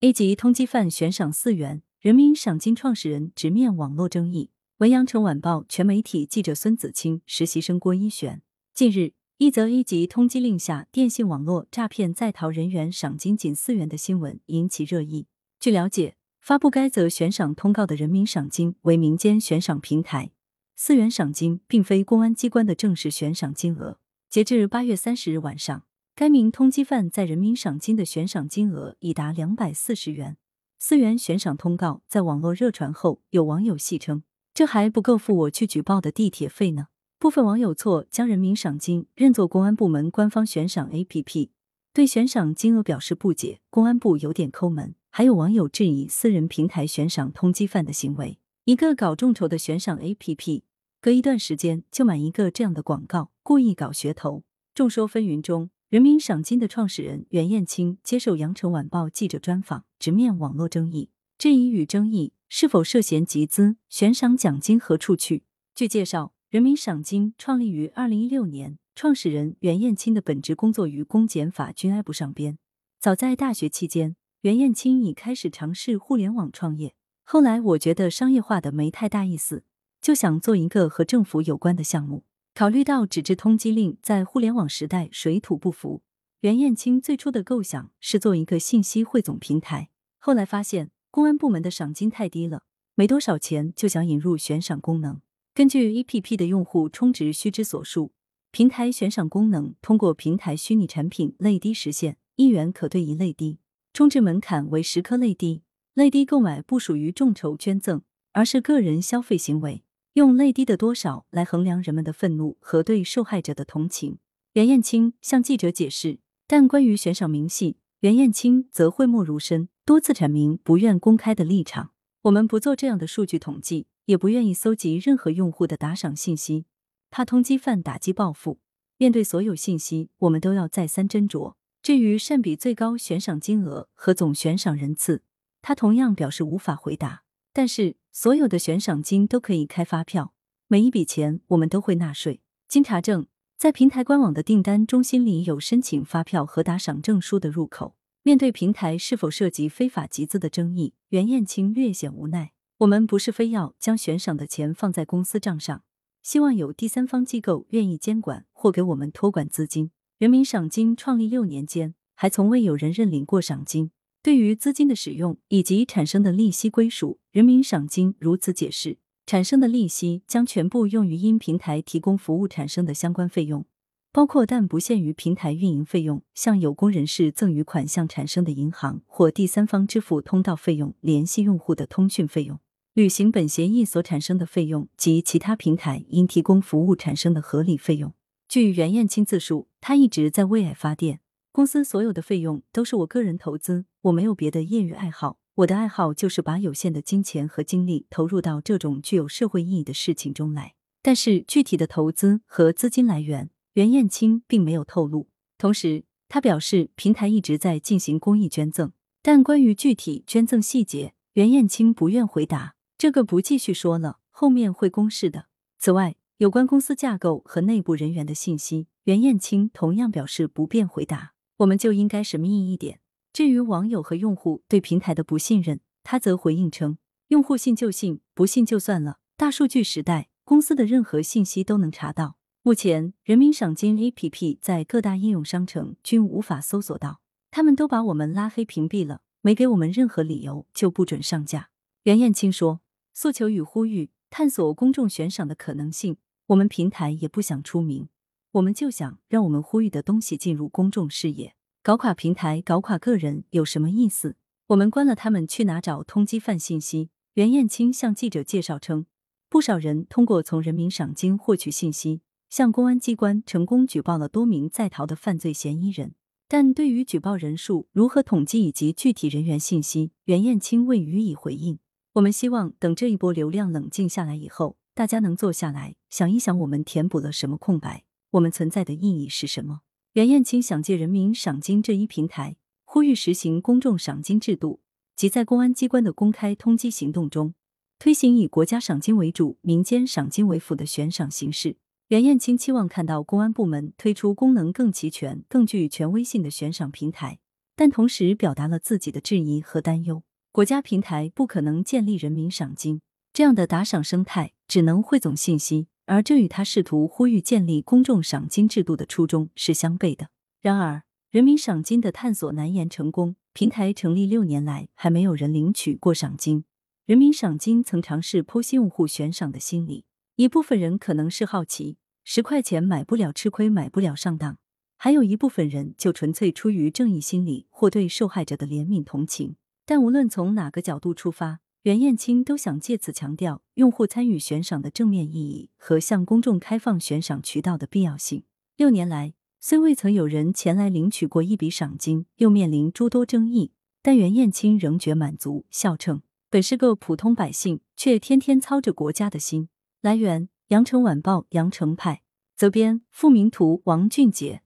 A 级通缉犯悬赏四元，人民赏金创始人直面网络争议。文阳城晚报全媒体记者孙子清，实习生郭一璇。近日，一则 A 级通缉令下，电信网络诈骗在逃人员赏金仅四元的新闻引起热议。据了解，发布该则悬赏通告的人民赏金为民间悬赏平台，四元赏金并非公安机关的正式悬赏金额。截至八月三十日晚上，该名通缉犯在人民赏金的悬赏金额已达两百四十元。四元悬赏通告在网络热传后，有网友戏称：“这还不够付我去举报的地铁费呢。”部分网友错将人民赏金认作公安部门官方悬赏 APP，对悬赏金额表示不解。公安部有点抠门。还有网友质疑私人平台悬赏通缉犯的行为。一个搞众筹的悬赏 APP，隔一段时间就买一个这样的广告，故意搞噱头。众说纷纭中，人民赏金的创始人袁艳清接受羊城晚报记者专访，直面网络争议，质疑与争议是否涉嫌集资，悬赏奖金何处去？据介绍。人民赏金创立于二零一六年，创始人袁艳清的本职工作与公检法均挨不上边。早在大学期间，袁艳清已开始尝试互联网创业。后来我觉得商业化的没太大意思，就想做一个和政府有关的项目。考虑到纸质通缉令在互联网时代水土不服，袁艳清最初的构想是做一个信息汇总平台。后来发现公安部门的赏金太低了，没多少钱，就想引入悬赏功能。根据 APP 的用户充值须知所述，平台悬赏功能通过平台虚拟产品泪滴实现，一元可兑一泪滴，充值门槛为十颗泪滴。泪滴购买不属于众筹捐赠，而是个人消费行为，用泪滴的多少来衡量人们的愤怒和对受害者的同情。袁艳清向记者解释，但关于悬赏明细，袁艳清则讳莫如深，多次阐明不愿公开的立场。我们不做这样的数据统计。也不愿意搜集任何用户的打赏信息，怕通缉犯打击报复。面对所有信息，我们都要再三斟酌。至于善比最高悬赏金额和总悬赏人次，他同样表示无法回答。但是，所有的悬赏金都可以开发票，每一笔钱我们都会纳税。经查证，在平台官网的订单中心里有申请发票和打赏证书的入口。面对平台是否涉及非法集资的争议，袁艳清略显无奈。我们不是非要将悬赏的钱放在公司账上，希望有第三方机构愿意监管或给我们托管资金。人民赏金创立六年间，还从未有人认领过赏金。对于资金的使用以及产生的利息归属，人民赏金如此解释：产生的利息将全部用于因平台提供服务产生的相关费用，包括但不限于平台运营费用、向有功人士赠与款项产生的银行或第三方支付通道费用、联系用户的通讯费用。履行本协议所产生的费用及其他平台因提供服务产生的合理费用。据袁艳青自述，他一直在为爱发电，公司所有的费用都是我个人投资，我没有别的业余爱好，我的爱好就是把有限的金钱和精力投入到这种具有社会意义的事情中来。但是具体的投资和资金来源，袁艳清并没有透露。同时，他表示平台一直在进行公益捐赠，但关于具体捐赠细节，袁艳清不愿回答。这个不继续说了，后面会公示的。此外，有关公司架构和内部人员的信息，袁艳清同样表示不便回答。我们就应该神秘一点。至于网友和用户对平台的不信任，他则回应称：用户信就信，不信就算了。大数据时代，公司的任何信息都能查到。目前，人民赏金 APP 在各大应用商城均无法搜索到，他们都把我们拉黑屏蔽了，没给我们任何理由就不准上架。袁艳清说。诉求与呼吁，探索公众悬赏的可能性。我们平台也不想出名，我们就想让我们呼吁的东西进入公众视野。搞垮平台，搞垮个人有什么意思？我们关了他们，去哪找通缉犯信息？袁艳清向记者介绍称，不少人通过从人民赏金获取信息，向公安机关成功举报了多名在逃的犯罪嫌疑人。但对于举报人数如何统计以及具体人员信息，袁艳清未予以回应。我们希望等这一波流量冷静下来以后，大家能坐下来想一想，我们填补了什么空白，我们存在的意义是什么？袁艳清想借人民赏金这一平台，呼吁实行公众赏金制度，即在公安机关的公开通缉行动中，推行以国家赏金为主、民间赏金为辅的悬赏形式。袁艳清期望看到公安部门推出功能更齐全、更具权威性的悬赏平台。但同时表达了自己的质疑和担忧。国家平台不可能建立人民赏金这样的打赏生态，只能汇总信息，而这与他试图呼吁建立公众赏金制度的初衷是相悖的。然而，人民赏金的探索难言成功。平台成立六年来，还没有人领取过赏金。人民赏金曾尝试剖析用户悬赏的心理，一部分人可能是好奇，十块钱买不了吃亏，买不了上当；还有一部分人就纯粹出于正义心理或对受害者的怜悯同情。但无论从哪个角度出发，袁艳清都想借此强调用户参与悬赏的正面意义和向公众开放悬赏渠道的必要性。六年来，虽未曾有人前来领取过一笔赏金，又面临诸多争议，但袁艳青仍觉满足，笑称本是个普通百姓，却天天操着国家的心。来源：羊城晚报羊城派，责编：付明图，王俊杰。